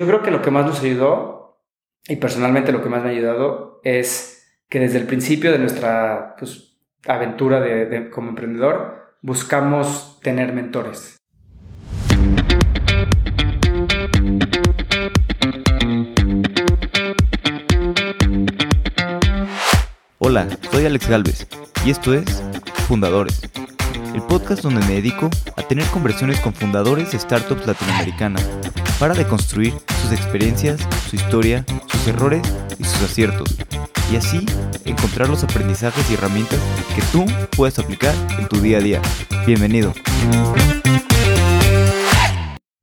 Yo creo que lo que más nos ayudó, y personalmente lo que más me ha ayudado, es que desde el principio de nuestra pues, aventura de, como emprendedor buscamos tener mentores. Hola, soy Alex Galvez y esto es Fundadores, el podcast donde me dedico a tener conversaciones con fundadores de startups latinoamericanas para deconstruir sus experiencias, su historia, sus errores y sus aciertos, y así encontrar los aprendizajes y herramientas que tú puedes aplicar en tu día a día. Bienvenido.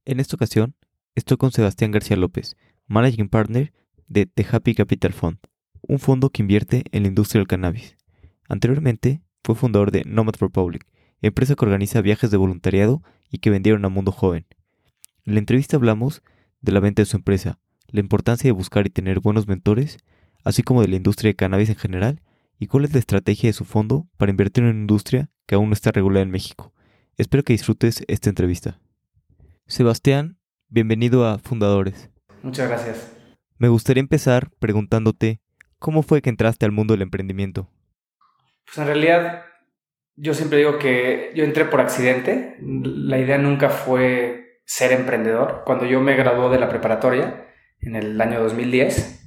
En esta ocasión estoy con Sebastián García López, Managing Partner de The Happy Capital Fund, un fondo que invierte en la industria del cannabis. Anteriormente fue fundador de Nomad Republic, empresa que organiza viajes de voluntariado y que vendieron a Mundo Joven, en la entrevista hablamos de la venta de su empresa, la importancia de buscar y tener buenos mentores, así como de la industria de cannabis en general y cuál es la estrategia de su fondo para invertir en una industria que aún no está regulada en México. Espero que disfrutes esta entrevista. Sebastián, bienvenido a Fundadores. Muchas gracias. Me gustaría empezar preguntándote, ¿cómo fue que entraste al mundo del emprendimiento? Pues en realidad yo siempre digo que yo entré por accidente. La idea nunca fue ser emprendedor. Cuando yo me graduó de la preparatoria, en el año 2010,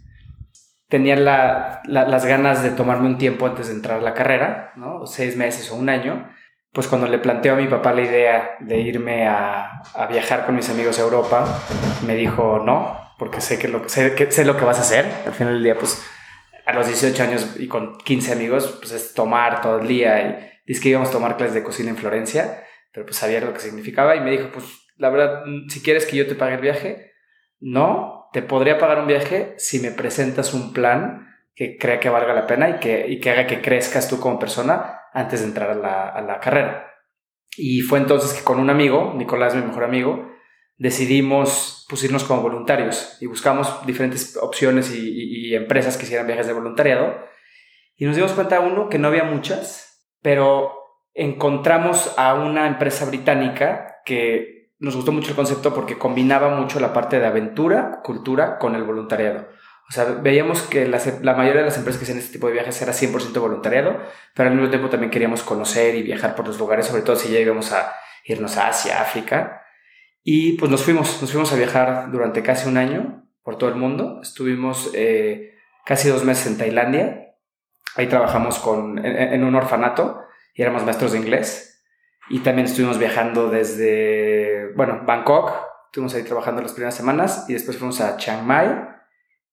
tenía las ganas de tomarme un tiempo antes de entrar a la carrera, ¿no? seis meses o un año. Pues cuando le planteo a mi papá la idea de irme a, viajar con mis amigos a Europa, me dijo no, porque sé, que lo, sé, que lo que vas a hacer. Al final del día, pues a los 18 años y con 15 amigos, pues es tomar todo el día. Y dice que íbamos a tomar clases de cocina en Florencia, pero pues sabía lo que significaba y me dijo, pues la verdad, mm, si quieres que yo te pague el viaje, no, te podría pagar un viaje si me presentas un plan que crea que valga la pena y que, y que haga que crezcas tú como persona antes de entrar a la, a la carrera. Y fue entonces que con un amigo, Nicolás, mi mejor amigo, decidimos pusirnos como voluntarios y buscamos diferentes opciones y, y, empresas que hicieran viajes de voluntariado. Y nos dimos cuenta, uno, que no había muchas, pero encontramos a una empresa británica que nos gustó mucho el concepto porque combinaba mucho la parte de aventura, cultura con el voluntariado. O sea, veíamos que la, mayoría de las empresas que hacían este tipo de viajes era 100% voluntariado, pero al mismo tiempo también queríamos conocer y viajar por los lugares, sobre todo si ya íbamos a irnos a Asia, África. Y pues nos fuimos, nos fuimos a viajar durante casi un año por todo el mundo. Estuvimos eh, casi dos meses en Tailandia. Ahí trabajamos con, en un orfanato y éramos maestros de inglés. Y también estuvimos viajando desde, bueno, Bangkok, estuvimos ahí trabajando las primeras semanas y después fuimos a Chiang Mai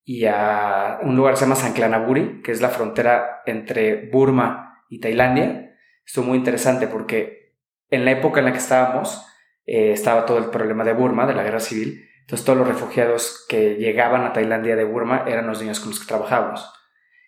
y a un lugar que se llama Sanklanaburi, que es la frontera entre Burma y Tailandia. Estuvo muy interesante porque en la época en la que estábamos eh, estaba todo el problema de Burma, de la guerra civil. Entonces todos los refugiados que llegaban a Tailandia de Burma eran los niños con los que trabajábamos.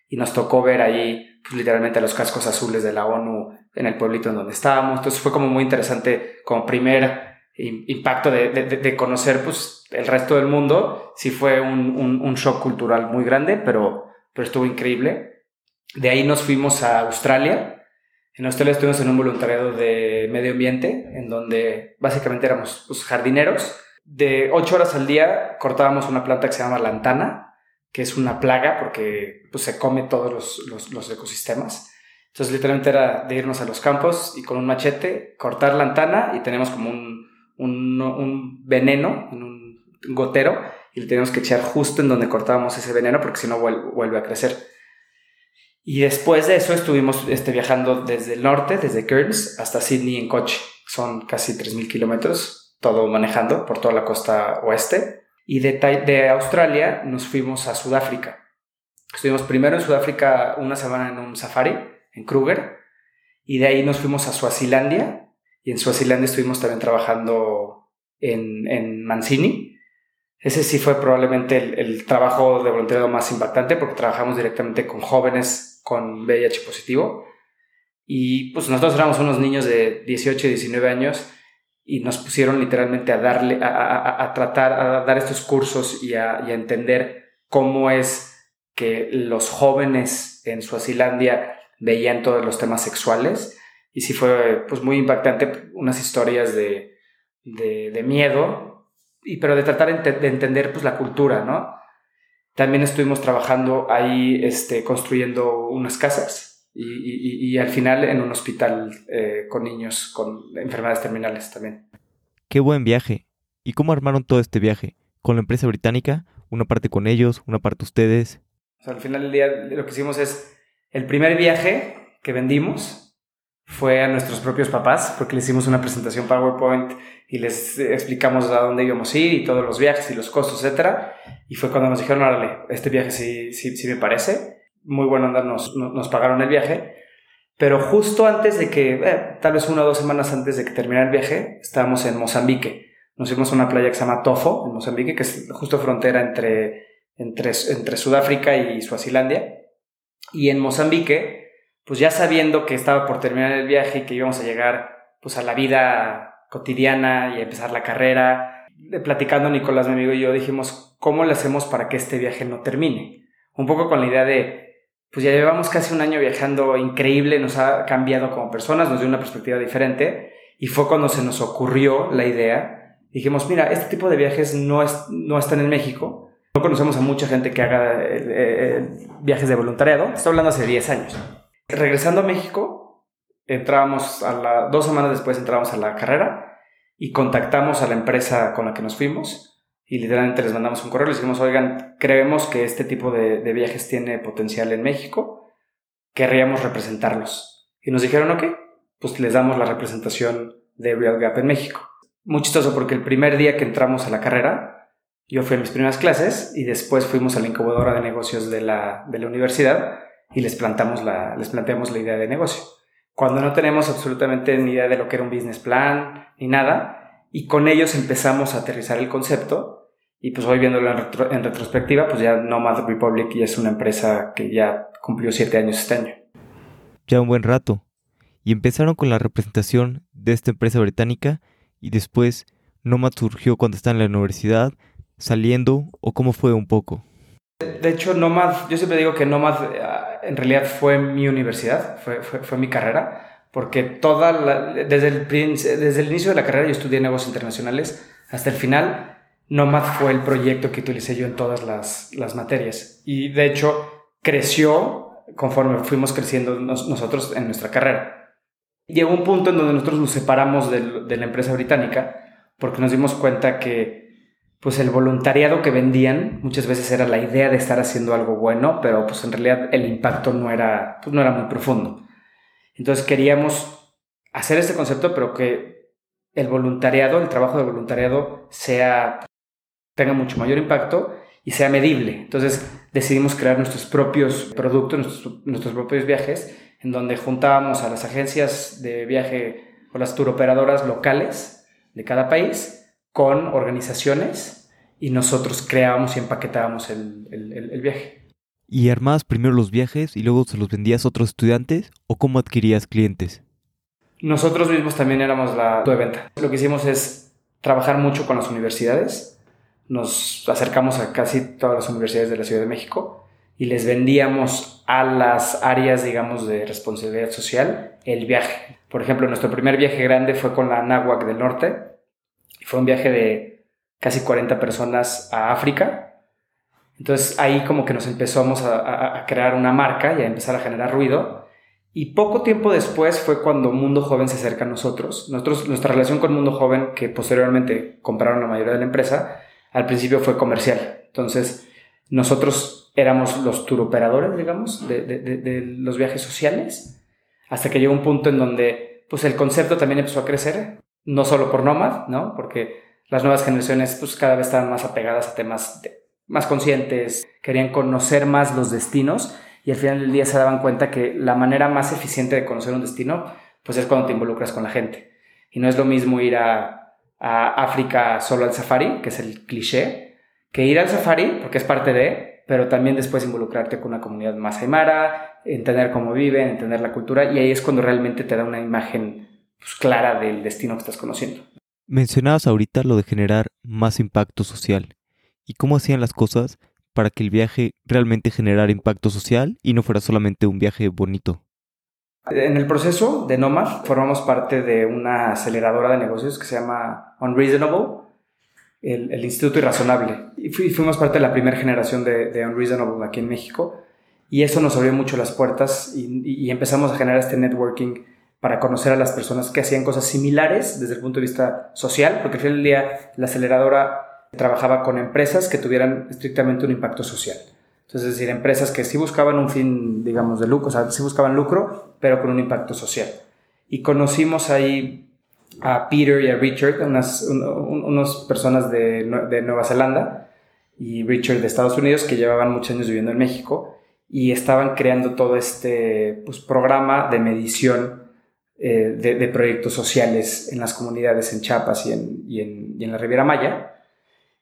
Y nos tocó ver ahí pues, literalmente los cascos azules de la ONU en el pueblito en donde estábamos. Entonces fue como muy interesante como primer impacto de, conocer pues, el resto del mundo. Sí fue un, shock cultural muy grande, pero, pero estuvo increíble. De ahí nos fuimos a Australia. En Australia estuvimos en un voluntariado de medio ambiente, en donde básicamente éramos pues, jardineros. De ocho horas al día cortábamos una planta que se llama lantana, que es una plaga porque pues, se come todos los, los, ecosistemas. Entonces, literalmente era de irnos a los campos y con un machete cortar la antana y tenemos como un, un, veneno, un gotero, y le tenemos que echar justo en donde cortábamos ese veneno porque si no vuelve, a crecer. Y después de eso estuvimos este, viajando desde el norte, desde Cairns, hasta Sydney en coche. Son casi 3.000 kilómetros, todo manejando por toda la costa oeste. Y de, de Australia nos fuimos a Sudáfrica. Estuvimos primero en Sudáfrica una semana en un safari, en Kruger, y de ahí nos fuimos a Suazilandia, y en Suazilandia estuvimos también trabajando en, en Mancini. Ese sí fue probablemente el, el, trabajo de voluntariado más impactante porque trabajamos directamente con jóvenes con VIH positivo. Y pues nosotros éramos unos niños de 18 y 19 años y nos pusieron literalmente a darle, a, tratar, a dar estos cursos y a, entender cómo es que los jóvenes en Suazilandia veían todos los temas sexuales. Y sí fue pues muy impactante unas historias de, de, miedo y, pero de tratar de entender pues, la cultura, ¿no? También estuvimos trabajando ahí, este, construyendo unas casas y, y, al final en un hospital eh, con niños con enfermedades terminales también. Qué buen viaje. ¿Y cómo armaron todo este viaje? ¿Con la empresa británica? ¿Una parte con ellos? ¿Una parte ustedes? O sea, al final del día lo que hicimos es el primer viaje que vendimos fue a nuestros propios papás, porque les hicimos una presentación PowerPoint y les explicamos a dónde íbamos a ir y todos los viajes y los costos, etc. Y fue cuando nos dijeron, órale, este viaje sí, sí, sí me parece. Muy bueno andar, nos, pagaron el viaje. Pero justo antes de que, eh, tal vez una o dos semanas antes de que terminara el viaje, estábamos en Mozambique. Nos fuimos a una playa que se llama Tofo, en Mozambique, que es justo frontera entre, entre, entre Sudáfrica y Suazilandia. Y en Mozambique, pues ya sabiendo que estaba por terminar el viaje y que íbamos a llegar pues a la vida cotidiana y a empezar la carrera, platicando Nicolás, mi amigo y yo, dijimos, ¿cómo le hacemos para que este viaje no termine? Un poco con la idea de, pues ya llevamos casi un año viajando increíble, nos ha cambiado como personas, nos dio una perspectiva diferente y fue cuando se nos ocurrió la idea. Dijimos, mira, este tipo de viajes no, es, no están en México. No conocemos a mucha gente que haga eh, eh, viajes de voluntariado. Estoy hablando hace 10 años. Regresando a México, entramos a la, dos semanas después entramos a la carrera y contactamos a la empresa con la que nos fuimos y literalmente les mandamos un correo, les dijimos, oigan, creemos que este tipo de, de viajes tiene potencial en México, querríamos representarlos. Y nos dijeron, ok, pues les damos la representación de Real Gap en México. Muy chistoso porque el primer día que entramos a la carrera, yo fui a mis primeras clases y después fuimos a la incubadora de negocios de la, de la universidad y les, plantamos la, les planteamos la idea de negocio. Cuando no tenemos absolutamente ni idea de lo que era un business plan ni nada, y con ellos empezamos a aterrizar el concepto, y pues hoy viéndolo en, retrospectiva, pues ya Nomad Republic ya es una empresa que ya cumplió siete años este año. Ya un buen rato. Y empezaron con la representación de esta empresa británica y después Nomad surgió cuando está en la universidad, saliendo o cómo fue un poco. De hecho, Nomad, yo siempre digo que Nomad en realidad fue mi universidad, fue, fue, mi carrera, porque toda desde, el, desde el inicio de la carrera yo estudié negocios internacionales hasta el final. Nomad fue el proyecto que utilicé yo en todas las, las materias. Y de hecho, creció conforme fuimos creciendo nosotros en nuestra carrera. Llegó un punto en donde nosotros nos separamos de la empresa británica porque nos dimos cuenta que pues el voluntariado que vendían muchas veces era la idea de estar haciendo algo bueno, pero pues en realidad el impacto no era, pues no era muy profundo. Entonces queríamos hacer este concepto, pero que el voluntariado, el trabajo de voluntariado sea, tenga mucho mayor impacto y sea medible. Entonces decidimos crear nuestros propios productos, nuestros, nuestros propios viajes, en donde juntábamos a las agencias de viaje o las turoperadoras locales de cada país con organizaciones y nosotros creábamos y empaquetábamos el, el, viaje. ¿Y armabas primero los viajes y luego se los vendías a otros estudiantes o cómo adquirías clientes? Nosotros mismos también éramos la de venta. Lo que hicimos es trabajar mucho con las universidades. Nos acercamos a casi todas las universidades de la Ciudad de México y les vendíamos a las áreas, digamos, de responsabilidad social el viaje. Por ejemplo, nuestro primer viaje grande fue con la NAWAC del Norte, fue un viaje de casi 40 personas a África. Entonces ahí como que nos empezamos a, crear una marca y a empezar a generar ruido. Y poco tiempo después fue cuando Mundo Joven se acerca a nosotros. Nuestra relación con Mundo Joven, que posteriormente compraron la mayoría de la empresa, al principio fue comercial. Entonces nosotros éramos los turoperadores, digamos, de, de, de, los viajes sociales, hasta que llegó un punto en donde pues el concepto también empezó a crecer no solo por Nomad, ¿no? Porque las nuevas generaciones pues cada vez estaban más apegadas a temas más conscientes, querían conocer más los destinos y al final del día se daban cuenta que la manera más eficiente de conocer un destino pues es cuando te involucras con la gente. Y no es lo mismo ir a, África solo al safari, que es el cliché, que ir al safari, porque es parte de, pero también después involucrarte con una comunidad más aymara, entender cómo viven, entender la cultura, y ahí es cuando realmente te da una imagen pues, clara del destino que estás conociendo. Mencionabas ahorita lo de generar más impacto social. ¿Y cómo hacían las cosas para que el viaje realmente generara impacto social y no fuera solamente un viaje bonito? En el proceso de Nomad formamos parte de una aceleradora de negocios que se llama Unreasonable, el, Instituto Irrazonable. Y fuimos parte de la primera generación de, de, Unreasonable aquí en México. Y eso nos abrió mucho las puertas y, empezamos a generar este networking para conocer a las personas que hacían cosas similares desde el punto de vista social, porque al final del día la aceleradora trabajaba con empresas que tuvieran estrictamente un impacto social. Entonces, es decir, empresas que sí buscaban un fin, digamos, de lucro, o sea, sí buscaban lucro, pero con un impacto social. Y conocimos ahí a Peter y a Richard, unas, unas personas de, de, Nueva Zelanda y Richard de Estados Unidos que llevaban muchos años viviendo en México y estaban creando todo este pues, programa de medición eh, de, proyectos sociales en las comunidades en Chiapas y en, y en, y en la Riviera Maya.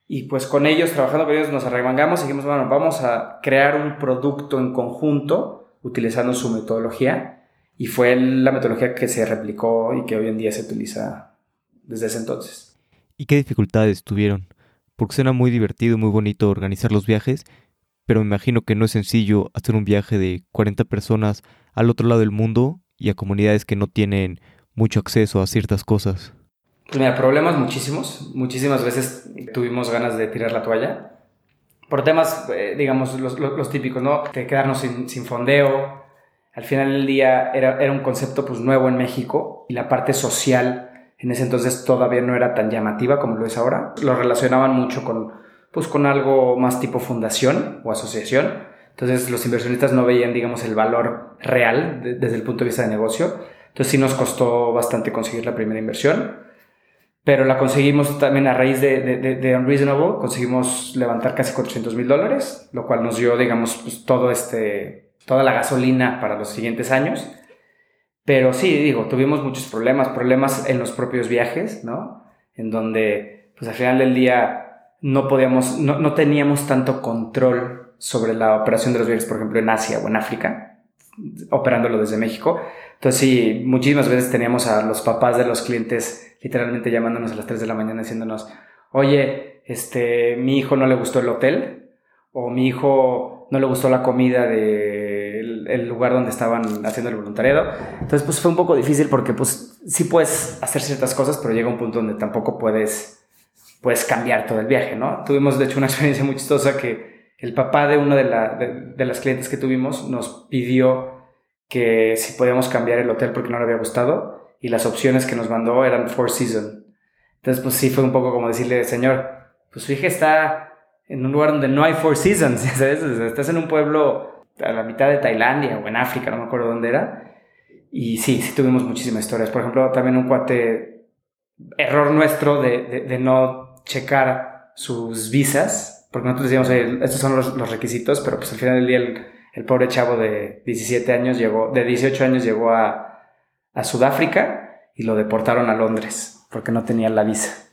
Y pues con ellos, trabajando con ellos, nos arremangamos y dijimos, bueno, vamos a crear un producto en conjunto utilizando su metodología. Y fue la metodología que se replicó y que hoy en día se utiliza desde ese entonces. ¿Y qué dificultades tuvieron? Porque suena muy divertido y muy bonito organizar los viajes, pero me imagino que no es sencillo hacer un viaje de 40 personas al otro lado del mundo y a comunidades que no tienen mucho acceso a ciertas cosas. Pues mira, problemas muchísimos. Muchísimas veces tuvimos ganas de tirar la toalla. Por temas, eh, digamos, los, típicos, ¿no? De quedarnos sin, sin, fondeo. Al final del día era, era un concepto pues nuevo en México y la parte social en ese entonces todavía no era tan llamativa como lo es ahora. Lo relacionaban mucho con, pues, con algo más tipo fundación o asociación. Entonces los inversionistas no veían, digamos, el valor real desde el punto de vista de negocio. Entonces sí nos costó bastante conseguir la primera inversión pero la conseguimos también a raíz de, de, de, Unreasonable, conseguimos levantar casi 400 mil dólares, lo cual nos dio, digamos, pues, todo este, toda la gasolina para los siguientes años. Pero sí, digo, tuvimos muchos problemas, problemas en los propios viajes, ¿no? En donde, pues al final del día no podíamos, no, no teníamos tanto control sobre la operación de los viajes, por ejemplo, en Asia o en África, operándolo desde México. Entonces sí, muchísimas veces teníamos a los papás de los clientes literalmente llamándonos a las 3 de la mañana diciéndonos, oye, este, mi hijo no le gustó el hotel o mi hijo no le gustó la comida del el lugar donde estaban haciendo el voluntariado. Entonces, pues fue un poco difícil porque pues sí puedes hacer ciertas cosas, pero llega un punto donde tampoco puedes, puedes cambiar todo el viaje, ¿no? Tuvimos de hecho una experiencia muy chistosa que el papá de una de, la, de, de las clientes que tuvimos nos pidió que si podíamos cambiar el hotel porque no le había gustado y las opciones que nos mandó eran Four Seasons. Entonces, pues sí fue un poco como decirle, señor, pues hija está en un lugar donde no hay Four Seasons, ¿sabes? Estás en un pueblo a la mitad de Tailandia o en África, no me acuerdo dónde era. Y sí, sí tuvimos muchísimas historias. Por ejemplo, también un cuate, error nuestro de, de, no checar sus visas, porque nosotros decíamos, estos son los, los, requisitos, pero pues al final del día el, el pobre chavo de 17 años llegó, de 18 años llegó a a Sudáfrica y lo deportaron a Londres porque no tenía la visa.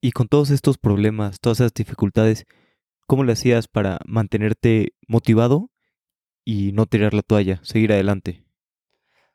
Y con todos estos problemas, todas esas dificultades, ¿cómo le hacías para mantenerte motivado y no tirar la toalla, seguir adelante?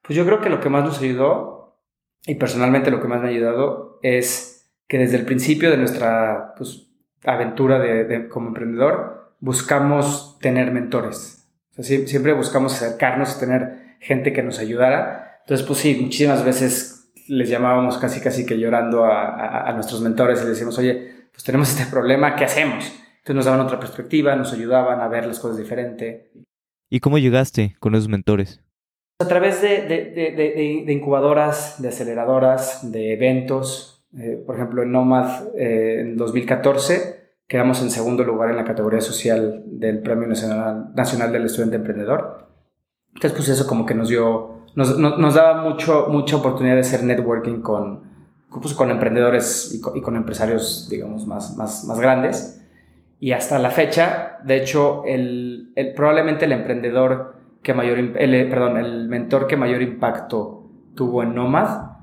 Pues yo creo que lo que más nos ayudó, y personalmente lo que más me ha ayudado, es que desde el principio de nuestra pues, aventura de, como emprendedor, buscamos tener mentores. siempre buscamos acercarnos y tener gente que nos ayudara entonces, pues sí, muchísimas veces les llamábamos casi casi que llorando a, nuestros mentores y les decíamos, oye, pues tenemos este problema, ¿qué hacemos? Entonces nos daban otra perspectiva, nos ayudaban a ver las cosas diferente. ¿Y cómo llegaste con esos mentores? A través de, de, incubadoras, de aceleradoras, de eventos. Eh, por ejemplo, en Nomad eh, en 2014 quedamos en segundo lugar en la categoría social del Premio Nacional, Nacional del Estudiante Emprendedor. Entonces, pues eso como que nos dio nos, nos, daba mucho, mucha oportunidad de hacer networking con, pues, con emprendedores y con, empresarios, digamos, más, más, más grandes. Y hasta la fecha, de hecho, el, el probablemente el emprendedor que mayor, el, perdón, el mentor que mayor impacto tuvo en Nomad,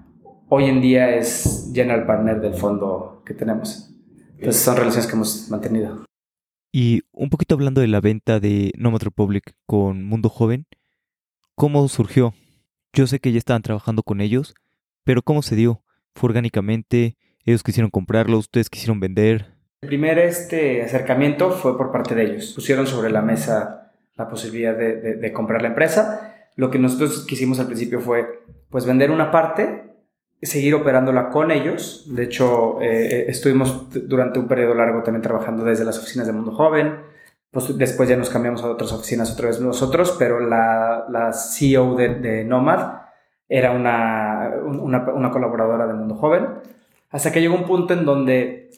hoy en día es general partner del fondo que tenemos. Entonces son relaciones que hemos mantenido. Y un poquito hablando de la venta de Nomad Republic con Mundo Joven, ¿cómo surgió? Yo sé que ya estaban trabajando con ellos, pero ¿cómo se dio? ¿Fue orgánicamente? ¿Ellos quisieron comprarlo? ¿Ustedes quisieron vender? El primer este acercamiento fue por parte de ellos. Pusieron sobre la mesa la posibilidad de, comprar la empresa. Lo que nosotros quisimos al principio fue pues vender una parte, seguir operándola con ellos. De hecho, eh, estuvimos durante un periodo largo también trabajando desde las oficinas de Mundo Joven. Pues después ya nos cambiamos a otras oficinas otra vez nosotros, pero la, la CEO de, Nomad era una, una, una colaboradora de Mundo Joven. Hasta que llegó un punto en donde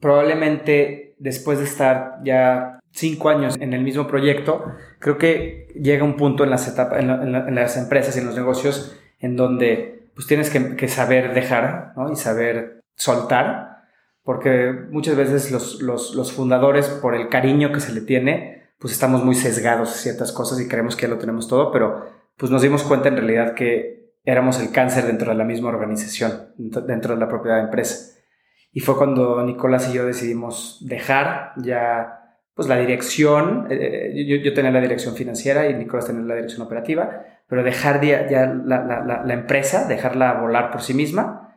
probablemente después de estar ya cinco años en el mismo proyecto, creo que llega un punto en las, etapas, en, las empresas y en los negocios en donde pues tienes que, saber dejar y saber soltar, porque muchas veces los, los, los, fundadores, por el cariño que se le tiene, pues estamos muy sesgados a ciertas cosas y creemos que ya lo tenemos todo, pero pues nos dimos cuenta en realidad que éramos el cáncer dentro de la misma organización, dentro de la propia empresa. Y fue cuando Nicolás y yo decidimos dejar ya pues la dirección, eh, yo, yo, tenía la dirección financiera y Nicolás tenía la dirección operativa, pero dejar ya, ya la, la, la, empresa, dejarla volar por sí misma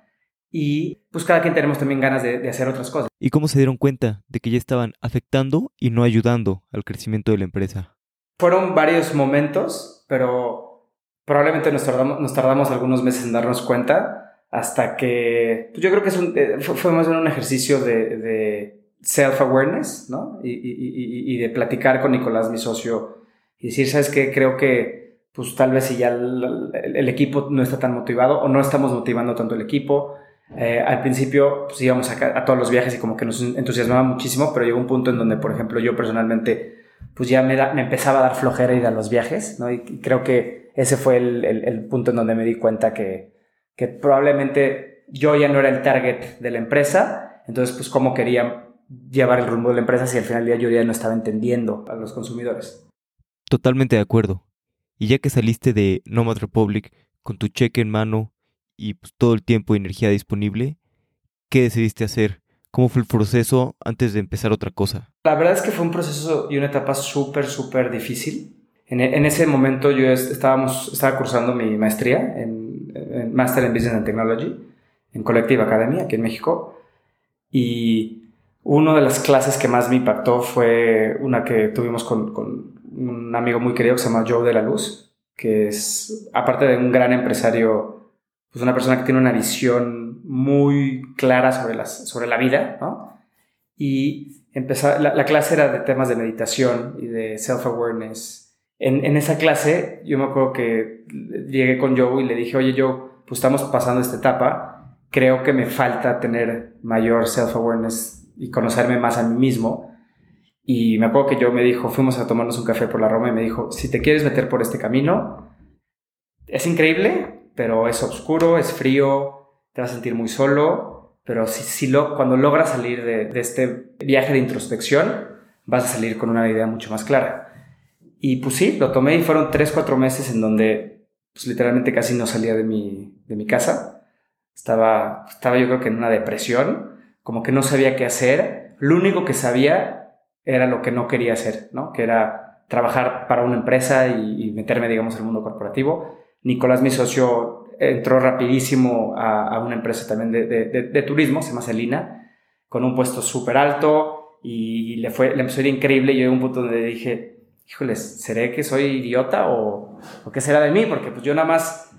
y pues cada quien tenemos también ganas de, de, hacer otras cosas. ¿Y cómo se dieron cuenta de que ya estaban afectando y no ayudando al crecimiento de la empresa? Fueron varios momentos, pero probablemente nos tardamos, nos tardamos algunos meses en darnos cuenta hasta que pues yo creo que es un, eh, fue, más bien un ejercicio de, de self-awareness, ¿no? Y, y, y, de platicar con Nicolás, mi socio, y decir, ¿sabes qué? Creo que, pues tal vez si ya el, equipo no está tan motivado o no estamos motivando tanto el equipo. Eh, al principio, pues íbamos a, todos los viajes y como que nos entusiasmaba muchísimo, pero llegó un punto en donde, por ejemplo, yo personalmente, pues ya me, empezaba a dar flojera ir a los viajes, ¿no? Y creo que ese fue el punto en donde me di cuenta que, que probablemente yo ya no era el target de la empresa, entonces, pues, cómo quería llevar el rumbo de la empresa si al final del día yo ya no estaba entendiendo a los consumidores. Totalmente de acuerdo. Y ya que saliste de Nomad Republic con tu cheque en mano y pues, todo el tiempo y energía disponible, ¿qué decidiste hacer? ¿Cómo fue el proceso antes de empezar otra cosa? La verdad es que fue un proceso y una etapa súper, súper difícil. En, en, ese momento yo estábamos, estaba cursando mi maestría en, en Master in Business and Technology en Collective Academy aquí en México. Y una de las clases que más me impactó fue una que tuvimos con, un amigo muy querido que se llama Joe de la Luz, que es, aparte de un gran empresario, pues una persona que tiene una visión muy clara sobre, las, sobre la vida. Y empezar, la, la, clase era de temas de meditación y de self-awareness. En, en, esa clase, yo me acuerdo que llegué con Joe y le dije, oye, Joe, pues estamos pasando esta etapa, creo que me falta tener mayor self-awareness y conocerme más a mí mismo. Y me acuerdo que yo me dijo, fuimos a tomarnos un café por la Roma y me dijo, si te quieres meter por este camino, es increíble, pero es oscuro, es frío, te vas a sentir muy solo, pero si, si lo, cuando logras salir de, de, este viaje de introspección, vas a salir con una idea mucho más clara. Y pues sí, lo tomé y fueron tres, cuatro meses en donde pues, literalmente casi no salía de mi, de mi casa. Estaba, estaba yo creo que en una depresión como que no sabía qué hacer. Lo único que sabía era lo que no quería hacer, ¿no? Que era trabajar para una empresa y, meterme, digamos, en el mundo corporativo. Nicolás, mi socio, entró rapidísimo a, una empresa también de, turismo, se llama Celina, con un puesto súper alto y le, fue, le empezó a ir increíble. Y yo a un punto donde dije, híjoles, ¿seré que soy idiota o, o qué será de mí? Porque pues yo nada más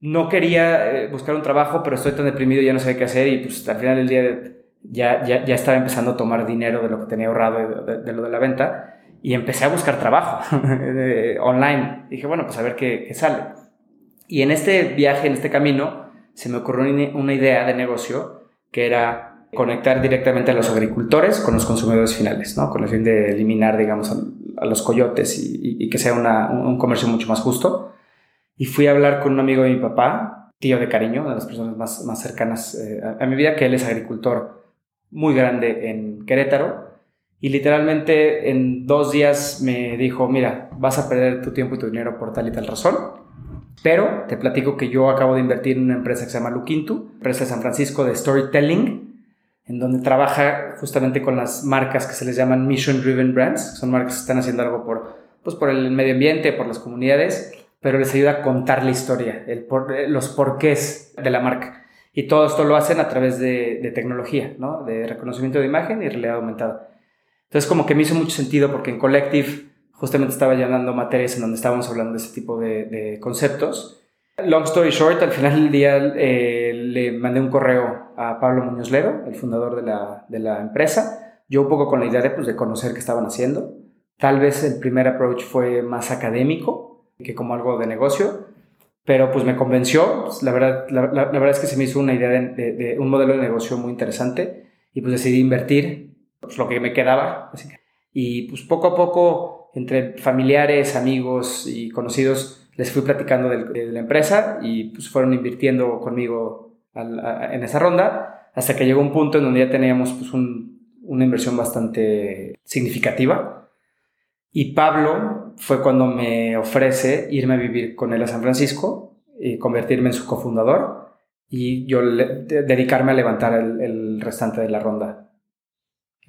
no quería eh, buscar un trabajo, pero estoy tan deprimido y ya no sé qué hacer y pues al final del día ya, ya, ya, estaba empezando a tomar dinero de lo que tenía ahorrado de, lo de la venta y empecé a buscar trabajo online. Dije, bueno, pues a ver qué, qué, sale. Y en este viaje, en este camino, se me ocurrió una idea de negocio que era conectar directamente a los agricultores con los consumidores finales, ¿no? Con el fin de eliminar, digamos, a, los coyotes y, y, que sea una, un comercio mucho más justo. Y fui a hablar con un amigo de mi papá, tío de cariño, una de las personas más, más cercanas eh, a, a mi vida, que él es agricultor muy grande en Querétaro y literalmente en dos días me dijo, mira, vas a perder tu tiempo y tu dinero por tal y tal razón, pero te platico que yo acabo de invertir en una empresa que se llama Luquintu, empresa de San Francisco de storytelling, en donde trabaja justamente con las marcas que se les llaman mission driven brands, son marcas que están haciendo algo por, pues por el medio ambiente, por las comunidades, pero les ayuda a contar la historia, el por, los porqués de la marca. Y todo esto lo hacen a través de, tecnología, ¿no? De reconocimiento de imagen y realidad aumentada. Entonces, como que me hizo mucho sentido porque en Collective justamente estaba llenando materias en donde estábamos hablando de ese tipo de, conceptos. Long story short, al final del día eh, le mandé un correo a Pablo Muñoz Ledo, el fundador de la, de la empresa, yo un poco con la idea de, pues, de conocer qué estaban haciendo. Tal vez el primer approach fue más académico que como algo de negocio, pero pues me convenció. Pues, la, verdad, la, la, verdad es que se me hizo una idea de, de, un modelo de negocio muy interesante y pues decidí invertir pues, lo que me quedaba. Y pues poco a poco, entre familiares, amigos y conocidos, les fui platicando de, la empresa y pues fueron invirtiendo conmigo en esa ronda hasta que llegó un punto en donde ya teníamos pues un, una inversión bastante significativa. Y Pablo fue cuando me ofrece irme a vivir con él a San Francisco y convertirme en su cofundador y yo dedicarme a levantar el, el restante de la ronda.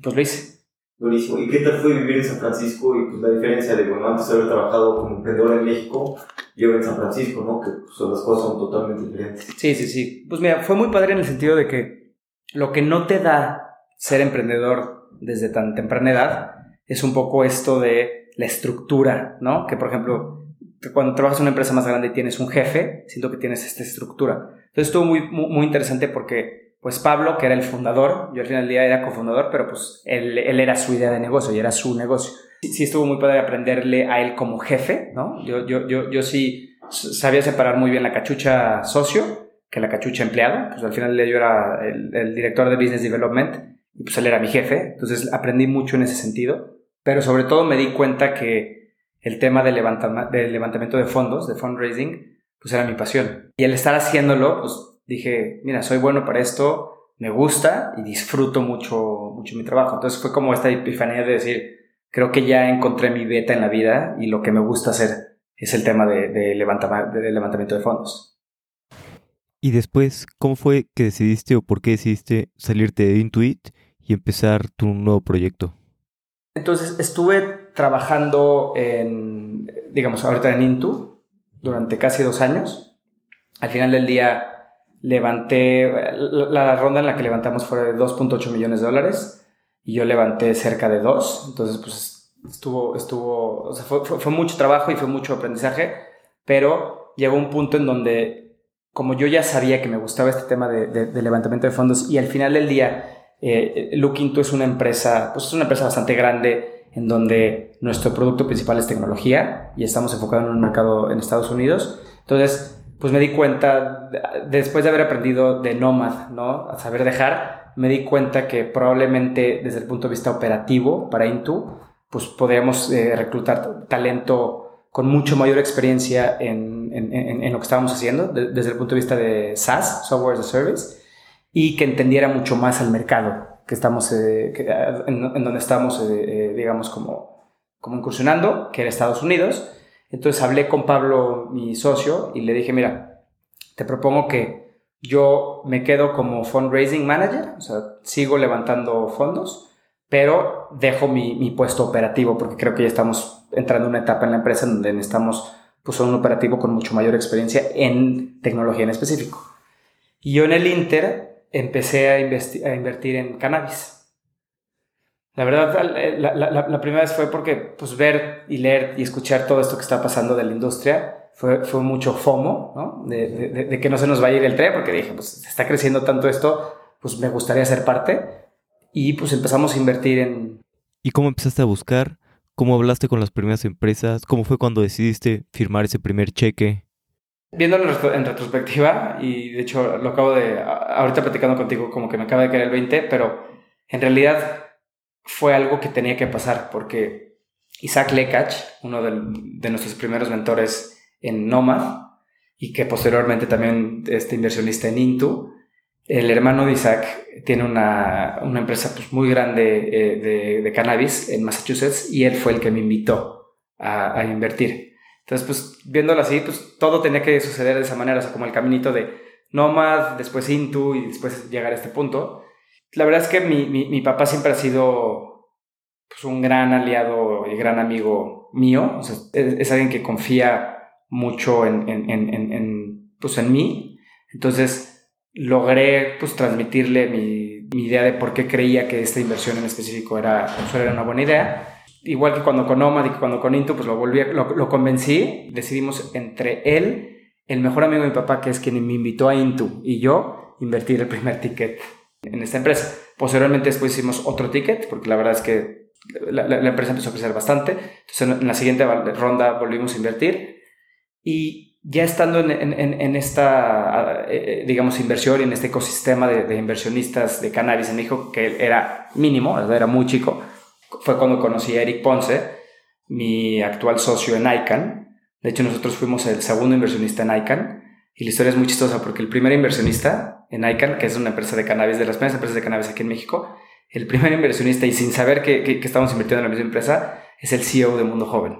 Pues lo hice. Buenísimo. ¿Y qué tal fue vivir en San Francisco y pues la diferencia de, bueno, antes de haber trabajado como emprendedor en México y ahora en San Francisco, ¿no? Que pues, las cosas son totalmente diferentes. Sí, sí, sí. Pues mira, fue muy padre en el sentido de que lo que no te da ser emprendedor desde tan temprana edad es un poco esto de la estructura, ¿no? Que por ejemplo, cuando trabajas en una empresa más grande y tienes un jefe, siento que tienes esta estructura. Entonces estuvo muy, muy, muy interesante porque pues Pablo, que era el fundador, yo al final del día era cofundador, pero pues él, él era su idea de negocio y era su negocio. Sí, estuvo muy padre aprenderle a él como jefe, ¿no? Yo, yo, yo, yo sí sabía separar muy bien la cachucha socio que la cachucha empleado. Pues al final yo era el, el director de Business Development y pues él era mi jefe. Entonces aprendí mucho en ese sentido. Pero sobre todo me di cuenta que el tema del, levantamiento de fondos, de fundraising, pues era mi pasión. Y el estar haciéndolo, pues dije, mira, soy bueno para esto, me gusta y disfruto mucho, mucho mi trabajo. Entonces fue como esta epifanía de decir, creo que ya encontré mi beta en la vida y lo que me gusta hacer es el tema de levantamiento de fondos. Y después, ¿cómo fue que decidiste o por qué decidiste salirte de Intuit y empezar tu nuevo proyecto? Entonces estuve trabajando en, digamos, ahorita en Intu durante casi dos años. Al final del día levanté, la, ronda en la que levantamos fue de 2.8 millones de dólares y yo levanté cerca de 2, entonces pues estuvo, estuvo, o sea, fue, mucho trabajo y fue mucho aprendizaje, pero llegó un punto en donde como yo ya sabía que me gustaba este tema de, levantamiento de fondos y al final del día eh, Lookinto es una empresa, pues es una empresa bastante grande en donde nuestro producto principal es tecnología y estamos enfocados en un mercado en Estados Unidos. Entonces, pues me di cuenta, después de haber aprendido de Nomad, ¿no? A saber dejar, me di cuenta que probablemente desde el punto de vista operativo para Intu, pues podríamos eh, reclutar talento con mucho mayor experiencia en, en, en, lo que estábamos haciendo, desde el punto de vista de SaaS, Software as a Service, y que entendiera mucho más al mercado que estamos, eh, en, donde estamos, eh, digamos, como, como incursionando, que era Estados Unidos, entonces hablé con Pablo, mi socio, y le dije, mira, te propongo que yo me quedo como fundraising manager, o sea, sigo levantando fondos, pero dejo mi, puesto operativo porque creo que ya estamos entrando en una etapa en la empresa donde necesitamos pues, un operativo con mucho mayor experiencia en tecnología en específico. Y yo en el Inter empecé a, a invertir en cannabis. La verdad, la, la, la, primera vez fue porque pues, ver y leer y escuchar todo esto que está pasando de la industria fue, fue mucho FOMO, ¿no? De, de, de, que no se nos vaya a ir el tren, porque dije, pues está creciendo tanto esto, pues me gustaría ser parte. Y pues empezamos a invertir en... ¿Y cómo empezaste a buscar? ¿Cómo hablaste con las primeras empresas? ¿Cómo fue cuando decidiste firmar ese primer cheque? Viéndolo en retrospectiva, y de hecho lo acabo de, ahorita platicando contigo, como que me acaba de caer el 20, pero en realidad fue algo que tenía que pasar porque Isaac Lekach, uno de, nuestros primeros mentores en Nomad y que posteriormente también este inversionista en Intu, el hermano de Isaac tiene una, una empresa pues, muy grande eh, de, cannabis en Massachusetts y él fue el que me invitó a, invertir. Entonces, pues viéndolo así, pues todo tenía que suceder de esa manera, o sea, como el caminito de Nomad, después Intu y después llegar a este punto. La verdad es que mi, mi, papá siempre ha sido pues, un gran aliado y gran amigo mío. es, alguien que confía mucho en, en, en, en, pues, en mí. Entonces logré pues, transmitirle mi, mi, idea de por qué creía que esta inversión en específico era, pues, era una buena idea. Igual que cuando con Nomad y cuando con Intu, pues lo, volví, lo, lo convencí. Decidimos entre él, el mejor amigo de mi papá, que es quien me invitó a Intu, y yo, invertir el primer ticket en esta empresa. Posteriormente después hicimos otro ticket, porque la verdad es que la, empresa empezó a crecer bastante. Entonces en, la siguiente ronda volvimos a invertir y ya estando en, en, esta, eh, digamos, inversión y en este ecosistema de, inversionistas de cannabis en México, que era mínimo, era muy chico, fue cuando conocí a Eric Ponce, mi actual socio en ICANN. De hecho, nosotros fuimos el segundo inversionista en ICANN. Y la historia es muy chistosa porque el primer inversionista en ICANN, que es una empresa de cannabis, de las primeras empresas de cannabis aquí en México, el primer inversionista y sin saber que, que, estamos invirtiendo en la misma empresa, es el CEO de Mundo Joven.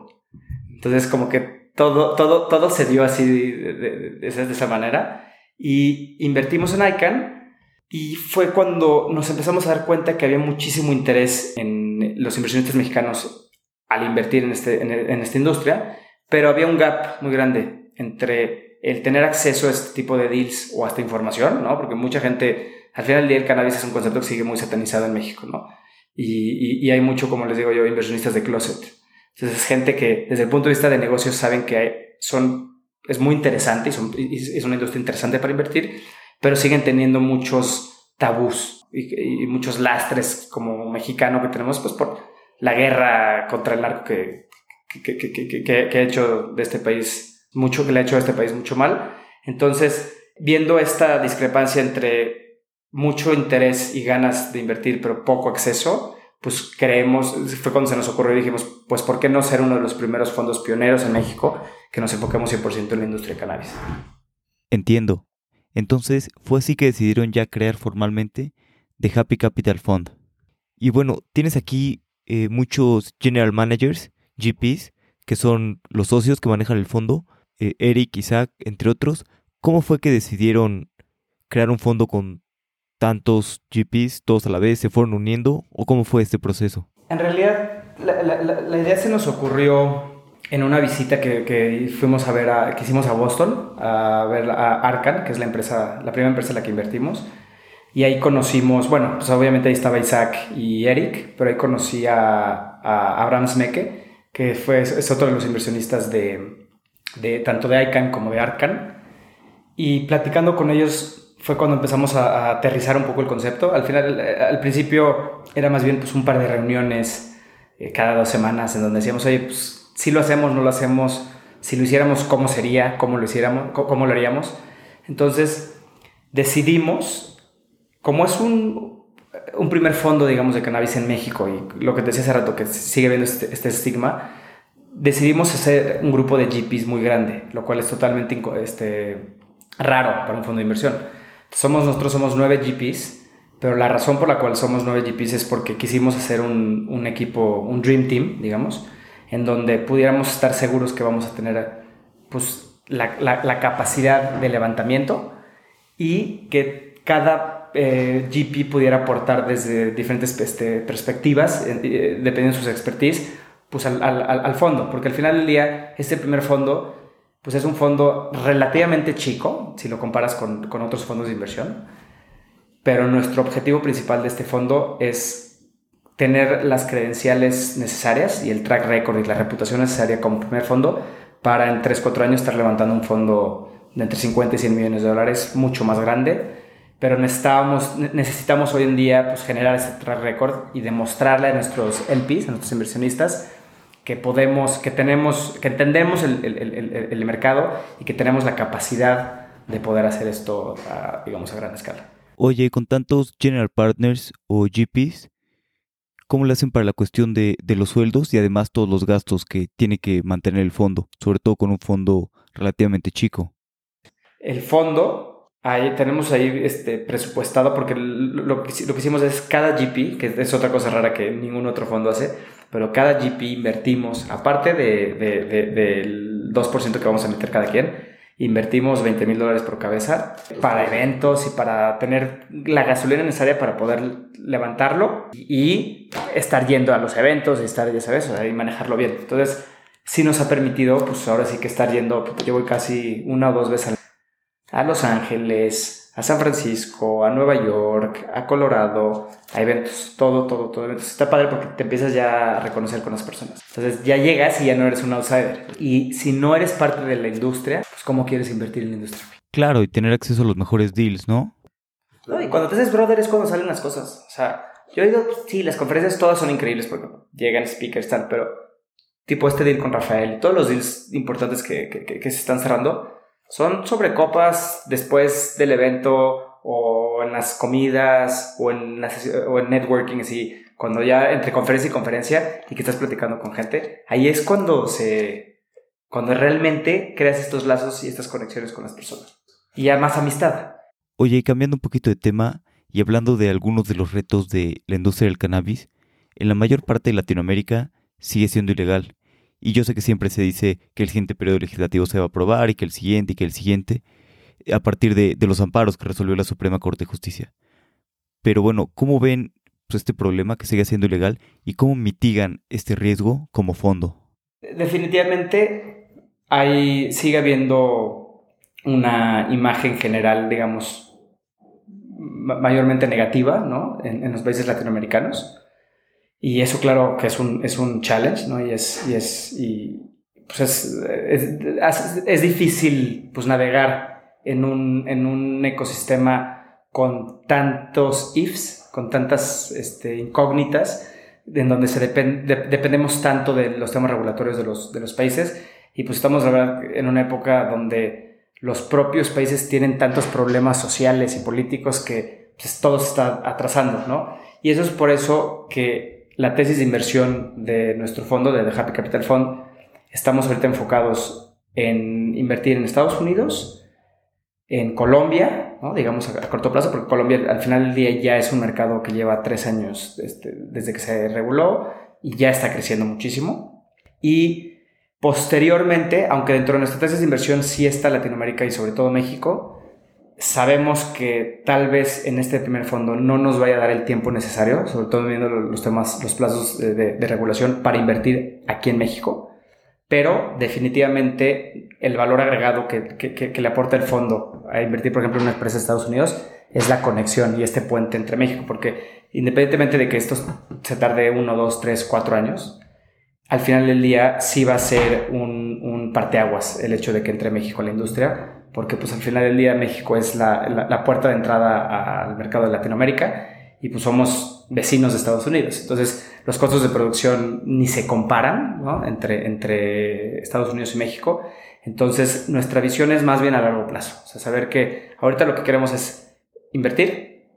Entonces, como que todo, todo, todo se dio así de, de, esa manera. Y invertimos en ICANN y fue cuando nos empezamos a dar cuenta que había muchísimo interés en los inversionistas mexicanos al invertir en, este, en, en esta industria, pero había un gap muy grande entre el tener acceso a este tipo de deals o a esta información, ¿no? Porque mucha gente, al final del día el cannabis es un concepto que sigue muy satanizado en México, ¿no? Y, y, hay mucho, como les digo yo, inversionistas de closet. Entonces es gente que desde el punto de vista de negocios saben que hay, son, es muy interesante y, son, es una industria interesante para invertir, pero siguen teniendo muchos tabús y, y, muchos lastres como mexicano que tenemos pues por la guerra contra el narco que, que, que, que, que ha hecho de este país mucho que le ha hecho a este país mucho mal. Entonces, viendo esta discrepancia entre mucho interés y ganas de invertir, pero poco acceso, pues creemos, fue cuando se nos ocurrió y dijimos, pues ¿por qué no ser uno de los primeros fondos pioneros en México que nos enfoquemos 100% en la industria de cannabis? Entiendo. Entonces, fue así que decidieron ya crear formalmente The Happy Capital Fund. Y bueno, tienes aquí eh, muchos general managers, GPs, que son los socios que manejan el fondo, eh, Eric, Isaac, entre otros, ¿cómo fue que decidieron crear un fondo con tantos GPs, todos a la vez, se fueron uniendo o cómo fue este proceso? En realidad, la, idea se nos ocurrió en una visita que, fuimos a ver, a, que hicimos a Boston, a ver a Arcan, que es la empresa, la primera empresa en la que invertimos. Y ahí conocimos, bueno, pues obviamente ahí estaba Isaac y Eric, pero ahí conocí a, a Abraham Smeke, que fue, es otro de los inversionistas de, de tanto de ICANN como de ARCAN. Y platicando con ellos fue cuando empezamos a, aterrizar un poco el concepto. Al final, eh, al principio era más bien pues un par de reuniones eh, cada dos semanas en donde decíamos, oye, pues si lo hacemos, no lo hacemos, si lo hiciéramos, ¿cómo sería? ¿Cómo lo hiciéramos? ¿Cómo lo haríamos? Entonces decidimos, como es un, un primer fondo, digamos, de cannabis en México y lo que te decía hace rato, que sigue viendo este, este estigma, decidimos hacer un grupo de GPs muy grande, lo cual es totalmente este, raro para un fondo de inversión. Somos, nosotros somos nueve GPs, pero la razón por la cual somos nueve GPs es porque quisimos hacer un, un equipo, un Dream Team, digamos, en donde pudiéramos estar seguros que vamos a tener pues, la, la, capacidad de levantamiento y que cada eh, GP pudiera aportar desde diferentes este, perspectivas, eh, eh, dependiendo de sus expertise, pues al, al, al, fondo, porque al final del día este primer fondo pues es un fondo relativamente chico si lo comparas con, con otros fondos de inversión, pero nuestro objetivo principal de este fondo es tener las credenciales necesarias y el track record y la reputación necesaria como primer fondo para en 3-4 años estar levantando un fondo de entre 50 y 100 millones de dólares mucho más grande pero necesitamos, necesitamos hoy en día pues, generar ese track record y demostrarle a nuestros LPs, a nuestros inversionistas, que podemos, que tenemos, que entendemos el, el, el, mercado y que tenemos la capacidad de poder hacer esto, a, digamos, a gran escala. Oye, con tantos general partners o GPs, ¿cómo le hacen para la cuestión de, de los sueldos y además todos los gastos que tiene que mantener el fondo, sobre todo con un fondo relativamente chico? El fondo, ahí tenemos ahí este, presupuestado porque lo que, lo que hicimos es cada GP, que es otra cosa rara que ningún otro fondo hace, pero cada GP invertimos, aparte de, de, del 2% que vamos a meter cada quien, invertimos 20 mil dólares por cabeza para eventos y para tener la gasolina necesaria para poder levantarlo y estar yendo a los eventos y estar, ya sabes, y manejarlo bien. Entonces, sí nos ha permitido, pues ahora sí que estar yendo, yo voy casi una o dos veces a Los Ángeles, a San Francisco, a Nueva York, a Colorado, a eventos, todo, todo, todo eventos. Está padre porque te empiezas ya a reconocer con las personas. Entonces ya llegas y ya no eres un outsider. Y si no eres parte de la industria, pues ¿cómo quieres invertir en la industria? Claro, y tener acceso a los mejores deals, ¿no? No, y cuando te haces brother es cuando salen las cosas. O sea, yo he ido, sí, las conferencias todas son increíbles porque llegan speakers, tal, pero tipo este deal con Rafael y todos los deals importantes que, que, que, se están cerrando son sobre copas después del evento o en las comidas o en, o en networking, así, cuando ya entre conferencia y conferencia y que estás platicando con gente, ahí es cuando se, cuando realmente creas estos lazos y estas conexiones con las personas. Y ya más amistad. Oye, y cambiando un poquito de tema y hablando de algunos de los retos de la industria del cannabis, en la mayor parte de Latinoamérica sigue siendo ilegal. Y yo sé que siempre se dice que el siguiente periodo legislativo se va a aprobar y que el siguiente y que el siguiente, a partir de, los amparos que resolvió la Suprema Corte de Justicia. Pero bueno, ¿cómo ven pues, este problema que sigue siendo ilegal y cómo mitigan este riesgo como fondo? Definitivamente hay, sigue habiendo una imagen general, digamos, mayormente negativa ¿no? en los países latinoamericanos y eso, claro, que es un, es un challenge, ¿no? Y es, y es, y, pues es, es, difícil, pues, navegar en un, en un ecosistema con tantos ifs, con tantas este, incógnitas, en donde se dependemos tanto de los temas regulatorios de los, de los países. Y pues estamos en una época donde los propios países tienen tantos problemas sociales y políticos que pues, todo está atrasando, ¿no? Y eso es por eso que la tesis de inversión de nuestro fondo, de The Happy Capital Fund, estamos ahorita enfocados en invertir en Estados Unidos, en Colombia, digamos a, corto plazo, porque Colombia al final del día ya es un mercado que lleva tres años este, desde que se reguló y ya está creciendo muchísimo. Y posteriormente, aunque dentro de nuestra tesis de inversión sí está Latinoamérica y sobre todo México, sabemos que tal vez en este primer fondo no nos vaya a dar el tiempo necesario, sobre todo viendo los temas, los plazos de, regulación para invertir aquí en México, pero definitivamente el valor agregado que, que, le aporta el fondo a invertir, por ejemplo, en una empresa de Estados Unidos es la conexión y este puente entre México, porque independientemente de que esto se tarde uno, dos, tres, cuatro años, al final del día sí va a ser un, un parteaguas el hecho de que entre México la industria porque pues al final del día México es la, la, puerta de entrada al mercado de Latinoamérica y pues somos vecinos de Estados Unidos. Entonces los costos de producción ni se comparan ¿no? entre, entre Estados Unidos y México. Entonces nuestra visión es más bien a largo plazo. O sea, saber que ahorita lo que queremos es invertir.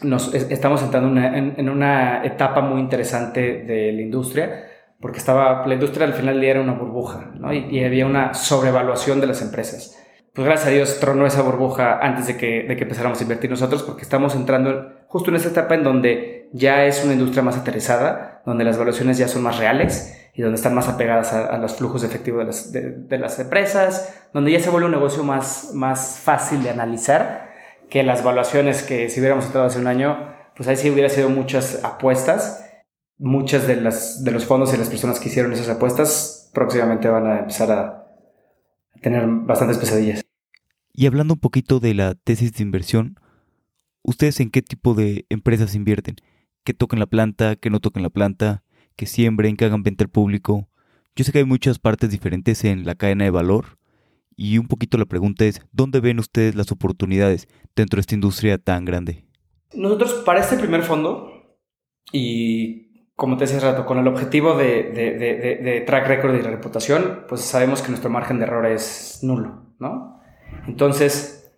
Nos, estamos entrando en, en, una etapa muy interesante de la industria porque estaba, la industria al final del día era una burbuja ¿no? y, y había una sobrevaluación de las empresas pues gracias a Dios tronó esa burbuja antes de que, de que empezáramos a invertir nosotros, porque estamos entrando justo en esta etapa en donde ya es una industria más aterrizada, donde las valuaciones ya son más reales y donde están más apegadas a, los flujos de efectivo de las, de, las, empresas, donde ya se vuelve un negocio más, más fácil de analizar que las valuaciones que si hubiéramos entrado hace un año, pues ahí sí hubiera sido muchas apuestas. Muchas de, las, de los fondos y las personas que hicieron esas apuestas próximamente van a empezar a, tener bastantes pesadillas. Y hablando un poquito de la tesis de inversión, ¿ustedes en qué tipo de empresas invierten? ¿Qué toquen la planta? ¿Qué no toquen la planta? ¿Que siembren? ¿Que hagan venta al público? Yo sé que hay muchas partes diferentes en la cadena de valor y un poquito la pregunta es, ¿dónde ven ustedes las oportunidades dentro de esta industria tan grande? Nosotros para este primer fondo y como te decía hace rato, con el objetivo de, track record y reputación, pues sabemos que nuestro margen de error es nulo, ¿no? Entonces,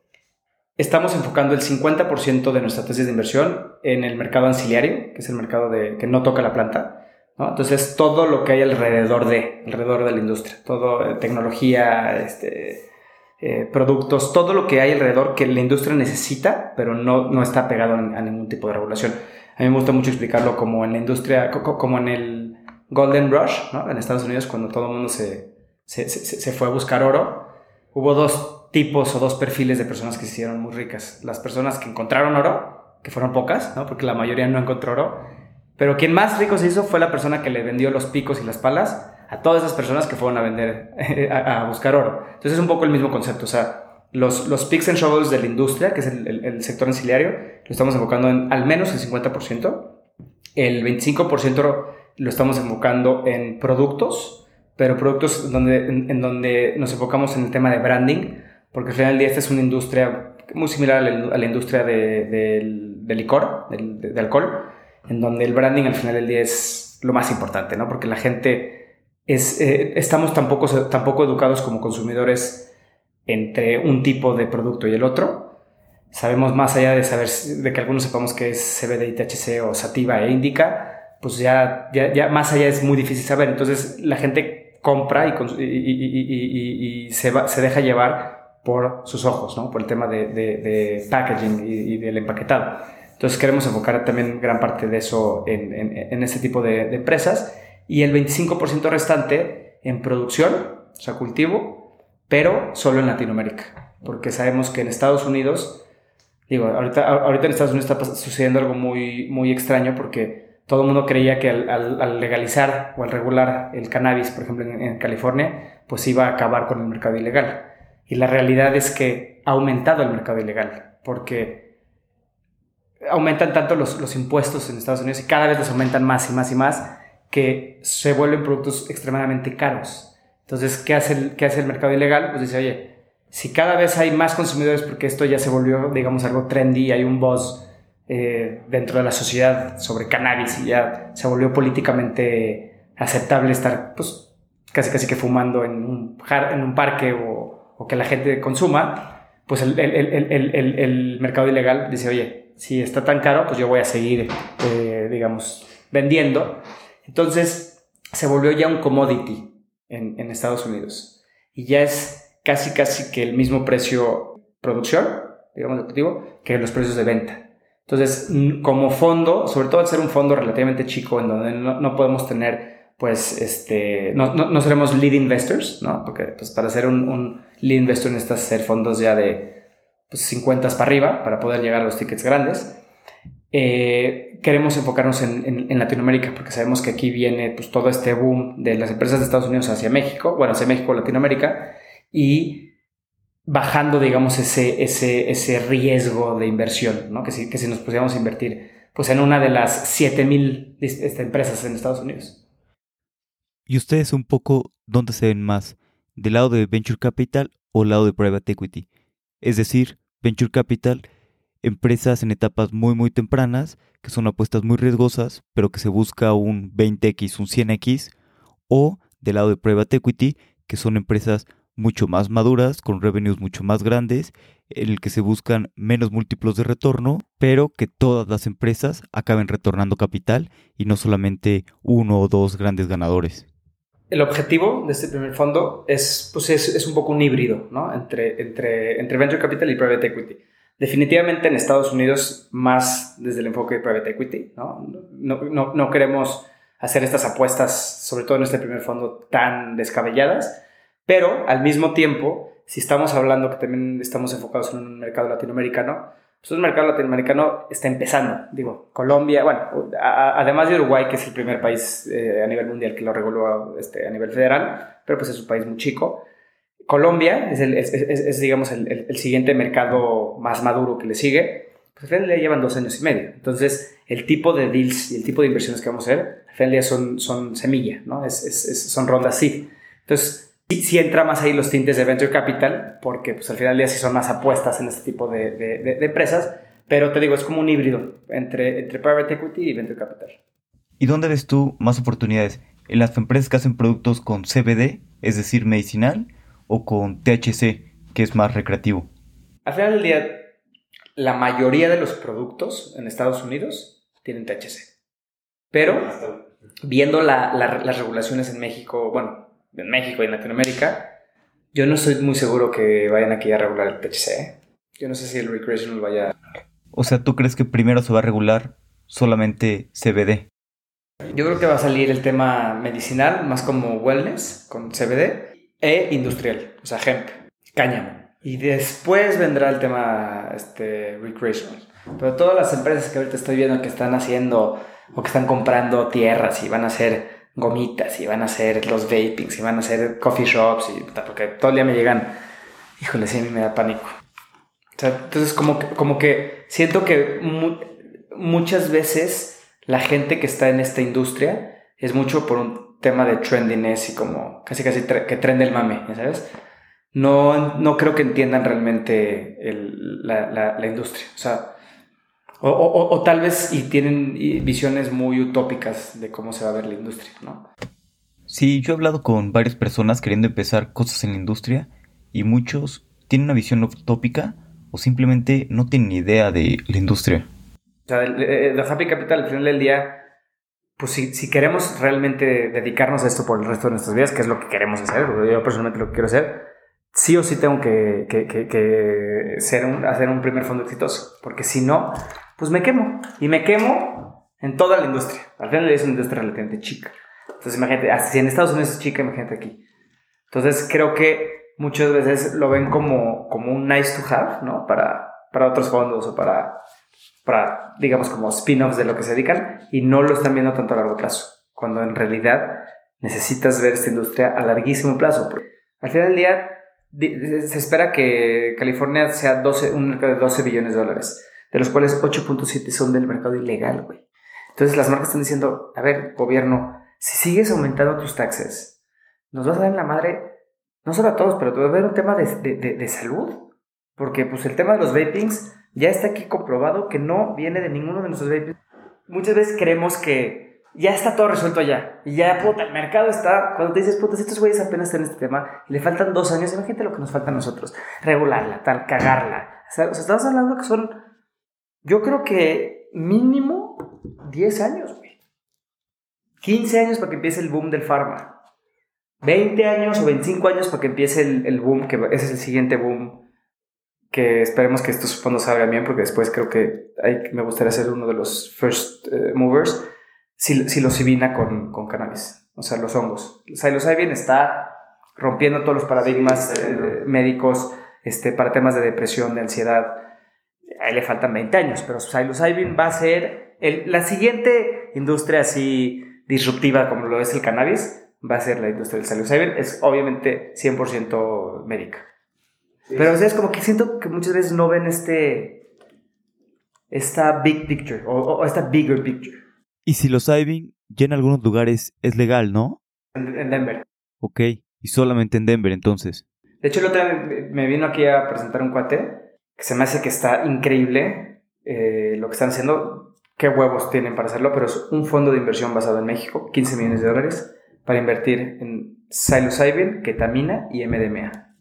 estamos enfocando el 50% de nuestra tesis de inversión en el mercado anciliario, que es el mercado de, que no toca la planta, ¿no? Entonces, todo lo que hay alrededor de, alrededor de la industria, todo, eh, tecnología, este, eh, productos, todo lo que hay alrededor que la industria necesita, pero no, no está pegado a ningún tipo de regulación. A mí me gusta mucho explicarlo como en la industria, como en el Golden Rush, ¿no? En Estados Unidos, cuando todo el mundo se, se, se, fue a buscar oro, hubo dos tipos o dos perfiles de personas que se hicieron muy ricas. Las personas que encontraron oro, que fueron pocas, ¿no? Porque la mayoría no encontró oro. Pero quien más rico se hizo fue la persona que le vendió los picos y las palas a todas esas personas que fueron a vender, a, a buscar oro. Entonces es un poco el mismo concepto. O sea, los, los picks and shovels de la industria, que es el, el, sector anciliario, lo estamos enfocando en al menos el 50%. El 25% lo estamos enfocando en productos, pero productos donde, en, donde nos enfocamos en el tema de branding, porque al final del día esta es una industria muy similar a la, a la industria de, del de licor, de, de, alcohol, en donde el branding al final del día es lo más importante, ¿no? Porque la gente es, eh, estamos tampoco, tampoco educados como consumidores entre un tipo de producto y el otro. Sabemos más allá de saber, de que algunos sepamos que es CBD y THC o sativa e indica, pues ya, ya, ya más allá es muy difícil saber. Entonces la gente compra y, se, se, deja llevar por sus ojos, ¿no? por el tema de, packaging y, del empaquetado. Entonces queremos enfocar también gran parte de eso en, en, este tipo de, empresas y el 25% restante en producción, o sea, cultivo, pero solo en Latinoamérica, porque sabemos que en Estados Unidos, digo, ahorita, en Estados Unidos está sucediendo algo muy, muy extraño porque todo el mundo creía que al, legalizar o al regular el cannabis, por ejemplo, en, California, pues iba a acabar con el mercado ilegal. Y la realidad es que ha aumentado el mercado ilegal, porque aumentan tanto los, los impuestos en Estados Unidos y cada vez los aumentan más y más y más, que se vuelven productos extremadamente caros. Entonces, ¿qué hace el, qué hace el mercado ilegal? Pues dice, oye, si cada vez hay más consumidores porque esto ya se volvió, digamos, algo trendy, hay un buzz eh, dentro de la sociedad sobre cannabis y ya se volvió políticamente aceptable estar pues casi casi que fumando en un, en un parque o, o que la gente consuma, pues el, el, el, el, mercado ilegal dice, oye, si está tan caro, pues yo voy a seguir, eh, digamos, vendiendo. Entonces se volvió ya un commodity en, en Estados Unidos y ya es casi casi que el mismo precio producción, digamos, que los precios de venta. Entonces, como fondo, sobre todo al ser un fondo relativamente chico, en donde no, podemos tener, pues, este, no, no, seremos lead investors, ¿no? Porque, pues, para ser un, un lead investor necesitas ser fondos ya de pues, 50 para arriba para poder llegar a los tickets grandes. Eh, queremos enfocarnos en, Latinoamérica porque sabemos que aquí viene pues, todo este boom de las empresas de Estados Unidos hacia México, bueno, hacia México, Latinoamérica, y bajando, digamos, ese, ese, ese riesgo de inversión, ¿no? Que si, que si nos pusiéramos a invertir pues en una de las 7000 este, empresas en Estados Unidos. ¿Y ustedes un poco dónde se ven más? ¿Del lado de Venture Capital o lado de Private Equity? Es decir, Venture Capital, empresas en etapas muy muy tempranas, que son apuestas muy riesgosas, pero que se busca un 20x, un 100x, o del lado de Private Equity, que son empresas mucho más maduras, con revenues mucho más grandes, en el que se buscan menos múltiplos de retorno, pero que todas las empresas acaben retornando capital y no solamente uno o dos grandes ganadores. El objetivo de este primer fondo es, pues es, un poco un híbrido ¿no? entre, entre, entre Venture Capital y Private Equity. Definitivamente en Estados Unidos más desde el enfoque de Private Equity. No, no, no, queremos hacer estas apuestas, sobre todo en este primer fondo, tan descabelladas pero al mismo tiempo, si estamos hablando que también estamos enfocados en un mercado latinoamericano, pues el mercado latinoamericano está empezando. Digo, Colombia, bueno, además de Uruguay, que es el primer país eh, a nivel mundial que lo reguló este, a nivel federal, pero pues es un país muy chico. Colombia es, el, digamos, el, siguiente mercado más maduro que le sigue. Pues final le llevan dos años y medio. Entonces, el tipo de deals y el tipo de inversiones que vamos a hacer, al son, son semilla, ¿no? Es, son rondas seed. Entonces, sí, entra más ahí los tintes de venture capital, porque pues al final del día sí son más apuestas en este tipo de, de, empresas, pero te digo, es como un híbrido entre, entre private equity y venture capital. ¿Y dónde ves tú más oportunidades? ¿En las empresas que hacen productos con CBD, es decir, medicinal, o con THC, que es más recreativo? Al final del día, la mayoría de los productos en Estados Unidos tienen THC. Pero viendo la, las regulaciones en México, bueno, en México y en Latinoamérica, yo no estoy muy seguro que vayan aquí a regular el THC. ¿eh? Yo no sé si el recreational vaya... O sea, ¿tú crees que primero se va a regular solamente CBD? Yo creo que va a salir el tema medicinal, más como wellness, con CBD, e industrial, o sea, hemp, cáñamo. Y después vendrá el tema este, recreational. Pero todas las empresas que ahorita estoy viendo que están haciendo o que están comprando tierras y van a hacer gomitas y van a ser los vapings y van a ser coffee shops y porque todo el día me llegan, híjole, sí, a mí me da pánico. O sea, entonces como que, como que siento que muchas veces la gente que está en esta industria es mucho por un tema de trendiness y como casi casi que trende el mame, ¿ya sabes? no, no creo que entiendan realmente la, la, industria. O sea, o, o, o, tal vez y tienen visiones muy utópicas de cómo se va a ver la industria, ¿no? Sí, yo he hablado con varias personas queriendo empezar cosas en la industria y muchos tienen una visión utópica o simplemente no tienen idea de la industria. O sea, el, Happy Capital al final del día, pues si, si, queremos realmente dedicarnos a esto por el resto de nuestras vidas, que es lo que queremos hacer, yo personalmente lo que quiero hacer, sí o sí tengo que, que, que, ser un, hacer un primer fondo exitoso, porque si no, pues me quemo. Y me quemo en toda la industria. Al final es una industria relativamente chica. Entonces imagínate, si en Estados Unidos es chica, imagínate aquí. Entonces creo que muchas veces lo ven como, como un nice to have, ¿no? Para, para otros fondos o para, para, digamos, como spin-offs de lo que se dedican y no lo están viendo tanto a largo plazo, cuando en realidad necesitas ver esta industria a larguísimo plazo. Al final del día se espera que California sea 12, un mercado de 12 billones de dólares, de los cuales 8.7 son del mercado ilegal, güey. Entonces las marcas están diciendo, a ver, gobierno, si sigues aumentando tus taxes, nos vas a dar en la madre no solo a todos, pero te va a haber un tema de, de, de, salud. Porque pues el tema de los vapings ya está aquí comprobado que no viene de ninguno de nuestros vapings. Muchas veces creemos que ya está todo resuelto allá. Y ya, puta, el mercado está... Cuando te dices, puta, estos güeyes apenas están en este tema y le faltan dos años, imagínate lo que nos falta a nosotros. Regularla, tal, cagarla. O sea, estamos hablando que son... Yo creo que mínimo 10 años, güey. 15 años para que empiece el boom del farma. 20 años o 25 años para que empiece el, boom, que ese es el siguiente boom, que esperemos que estos fondos salgan bien, porque después creo que me gustaría ser uno de los first eh, movers, si, si sibina con, con cannabis, o sea, los hongos. Psilocybin está rompiendo todos los paradigmas eh, médicos este, para temas de depresión, de ansiedad. A él le faltan 20 años, pero psilocybin va a ser el, la siguiente industria así disruptiva como lo es el cannabis va a ser la industria del psilocybin. Es obviamente 100% médica. Pero o es como que siento que muchas veces no ven este esta big picture o, esta bigger picture. Y psilocybin ya en algunos lugares es legal, ¿no? En, Denver. Ok, y solamente en Denver entonces. De hecho, el otro día me vino aquí a presentar un cuate que se me hace que está increíble eh, lo que están haciendo. Qué huevos tienen para hacerlo, pero es un fondo de inversión basado en México, 15 millones de dólares para invertir en psilocybin, ketamina y MDMA.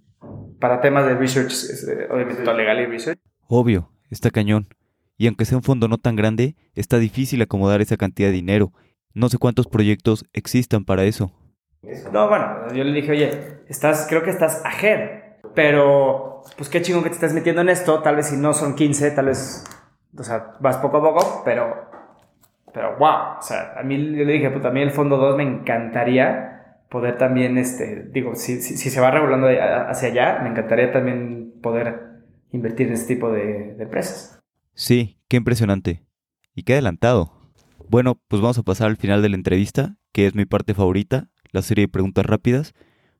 Para temas de research, eh, obviamente todo legal y research. Obvio, está cañón. Y aunque sea un fondo no tan grande, está difícil acomodar esa cantidad de dinero. No sé cuántos proyectos existan para eso. No, bueno, yo le dije, oye, estás, creo que estás ahead, pero pues qué chingón que te estás metiendo en esto, tal vez si no son 15, tal vez, o sea, vas poco a poco, pero pero wow, o sea, a mí yo le dije, pues a mí el fondo 2 me encantaría poder también, este, digo, si, si, se va regulando hacia allá, me encantaría también poder invertir en este tipo de, de empresas. Sí, qué impresionante. Y qué adelantado. Bueno, pues vamos a pasar al final de la entrevista, que es mi parte favorita, la serie de preguntas rápidas.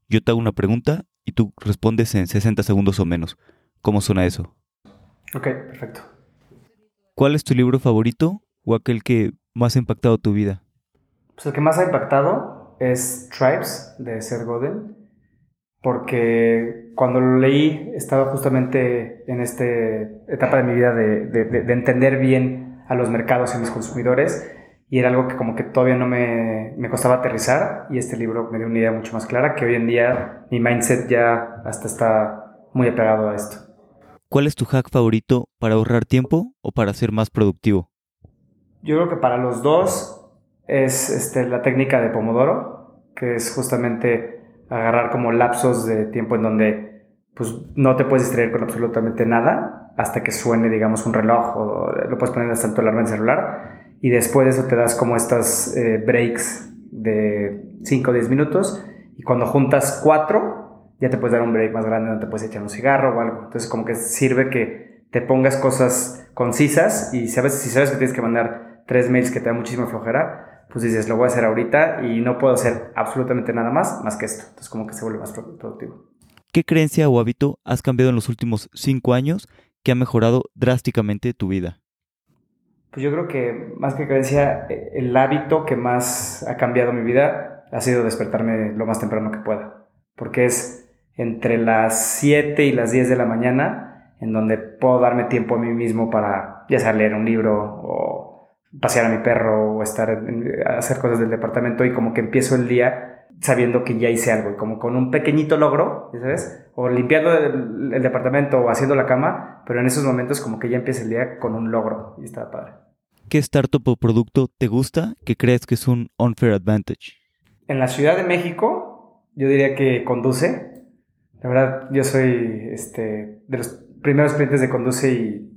Yo te hago una pregunta y tú respondes en 60 segundos o menos. ¿Cómo suena eso? Ok, perfecto. ¿Cuál es tu libro favorito o aquel que más ha impactado tu vida? Pues el que más ha impactado es Tribes de Seth Godin, porque cuando lo leí estaba justamente en esta etapa de mi vida de, de, entender bien a los mercados y a mis consumidores y era algo que como que todavía no me, me, costaba aterrizar y este libro me dio una idea mucho más clara que hoy en día mi mindset ya hasta está muy apegado a esto. ¿Cuál es tu hack favorito para ahorrar tiempo o para ser más productivo? Yo creo que para los dos es este, la técnica de Pomodoro, que es justamente agarrar como lapsos de tiempo en donde pues, no te puedes distraer con absolutamente nada hasta que suene, digamos, un reloj o lo puedes poner hasta tu alarma en celular y después de eso te das como estas eh, breaks de 5 o 10 minutos y cuando juntas cuatro ya te puedes dar un break más grande donde te puedes echar un cigarro o algo. Entonces como que sirve que te pongas cosas concisas y sabes, si sabes que tienes que mandar tres mails que te da muchísima flojera, pues dices, lo voy a hacer ahorita y no puedo hacer absolutamente nada más más que esto. Entonces como que se vuelve más productivo. ¿Qué creencia o hábito has cambiado en los últimos cinco años que ha mejorado drásticamente tu vida? Pues yo creo que más que creencia, eh, el hábito que más ha cambiado mi vida ha sido despertarme lo más temprano que pueda. Porque es entre las 7 y las 10 de la mañana, en donde puedo darme tiempo a mí mismo para ya sea leer un libro o pasear a mi perro o estar hacer cosas del departamento y como que empiezo el día sabiendo que ya hice algo y como con un pequeñito logro, ¿sabes? O limpiando el, el departamento o haciendo la cama, pero en esos momentos como que ya empieza el día con un logro y está padre. ¿Qué startup o producto te gusta que crees que es un unfair advantage? En la Ciudad de México, yo diría que Conduce. La verdad, yo soy este, de los primeros clientes de Conduce y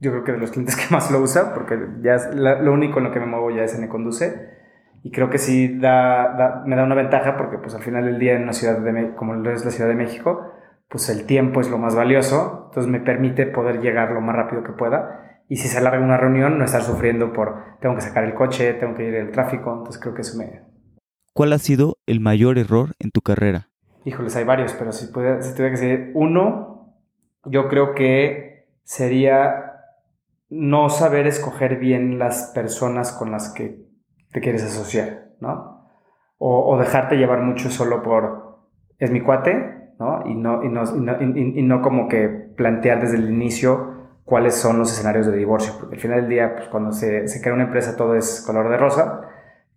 yo creo que de los clientes que más lo usa, porque ya es lo único en lo que me muevo ya es en Conduce. Y creo que sí da, me da una ventaja porque pues al final del día en una ciudad de, como es la Ciudad de México, pues el tiempo es lo más valioso, entonces me permite poder llegar lo más rápido que pueda y si se alarga una reunión, no estar sufriendo por tengo que sacar el coche, tengo que ir el tráfico. Entonces creo que eso me. ¿Cuál ha sido el mayor error en tu carrera? Híjoles, hay varios, pero si, pudiera, si tuviera que decir uno, yo creo que sería no saber escoger bien las personas con las que te quieres asociar, ¿no? O, o dejarte llevar mucho solo por es mi cuate, ¿no? Y no, y no, y no, y no como que plantear desde el inicio cuáles son los escenarios de divorcio, porque al final del día, pues cuando se, se crea una empresa todo es color de rosa,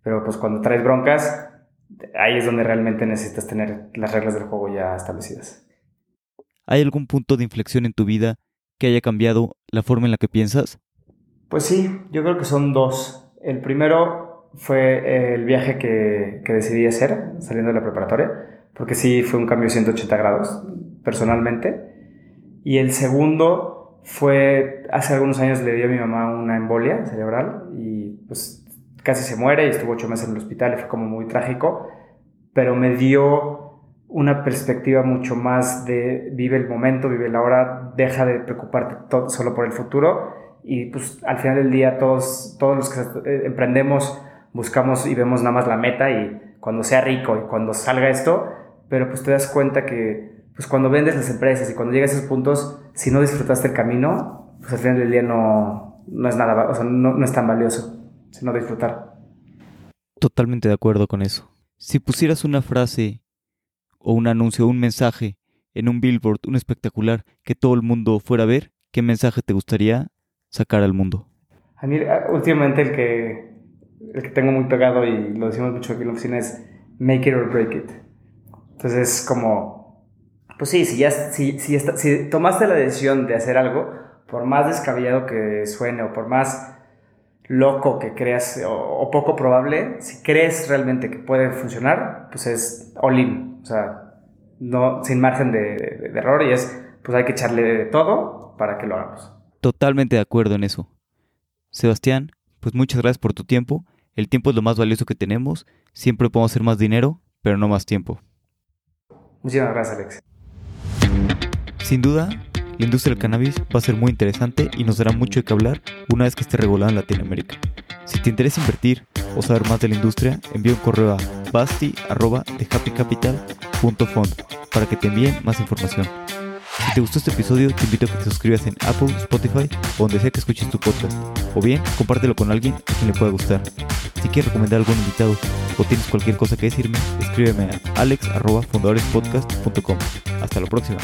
pero pues cuando traes broncas, ahí es donde realmente necesitas tener las reglas del juego ya establecidas. ¿Hay algún punto de inflexión en tu vida que haya cambiado la forma en la que piensas? Pues sí, yo creo que son dos. El primero fue el viaje que, que decidí hacer saliendo de la preparatoria, porque sí fue un cambio de 180 grados personalmente. Y el segundo fue, hace algunos años le dio a mi mamá una embolia cerebral y pues casi se muere y estuvo ocho meses en el hospital y fue como muy trágico, pero me dio una perspectiva mucho más de vive el momento, vive la hora, deja de preocuparte solo por el futuro y pues al final del día todos, todos los que eh, emprendemos buscamos y vemos nada más la meta y cuando sea rico y cuando salga esto, pero pues te das cuenta que pues cuando vendes las empresas y cuando llegas a esos puntos, si no disfrutaste el camino, pues al final del día no, no es nada, o sea, no, no es tan valioso, sino disfrutar. Totalmente de acuerdo con eso. Si pusieras una frase o un anuncio un mensaje en un billboard, un espectacular, que todo el mundo fuera a ver, ¿qué mensaje te gustaría sacar al mundo? A mí últimamente el que, el que tengo muy pegado y lo decimos mucho aquí en la oficina es make it or break it. Entonces es como pues sí, si, ya, si, si, si tomaste la decisión de hacer algo, por más descabellado que suene o por más loco que creas o, poco probable, si crees realmente que puede funcionar, pues es all in, o sea, no, sin margen de, de, error y es, pues hay que echarle de todo para que lo hagamos. Totalmente de acuerdo en eso. Sebastián, pues muchas gracias por tu tiempo. El tiempo es lo más valioso que tenemos. Siempre podemos hacer más dinero, pero no más tiempo. Muchísimas gracias, Alex. Sin duda, la industria del cannabis va a ser muy interesante y nos dará mucho de qué hablar una vez que esté regulada en Latinoamérica. Si te interesa invertir o saber más de la industria, envía un correo a basti.thehappycapital.fund para que te envíen más información. Si te gustó este episodio, te invito a que te suscribas en Apple, Spotify o donde sea que escuches tu podcast. O bien, compártelo con alguien a quien le pueda gustar. Si quieres recomendar algún invitado o tienes cualquier cosa que decirme, escríbeme a alex.fundadorespodcast.com. Hasta la próxima.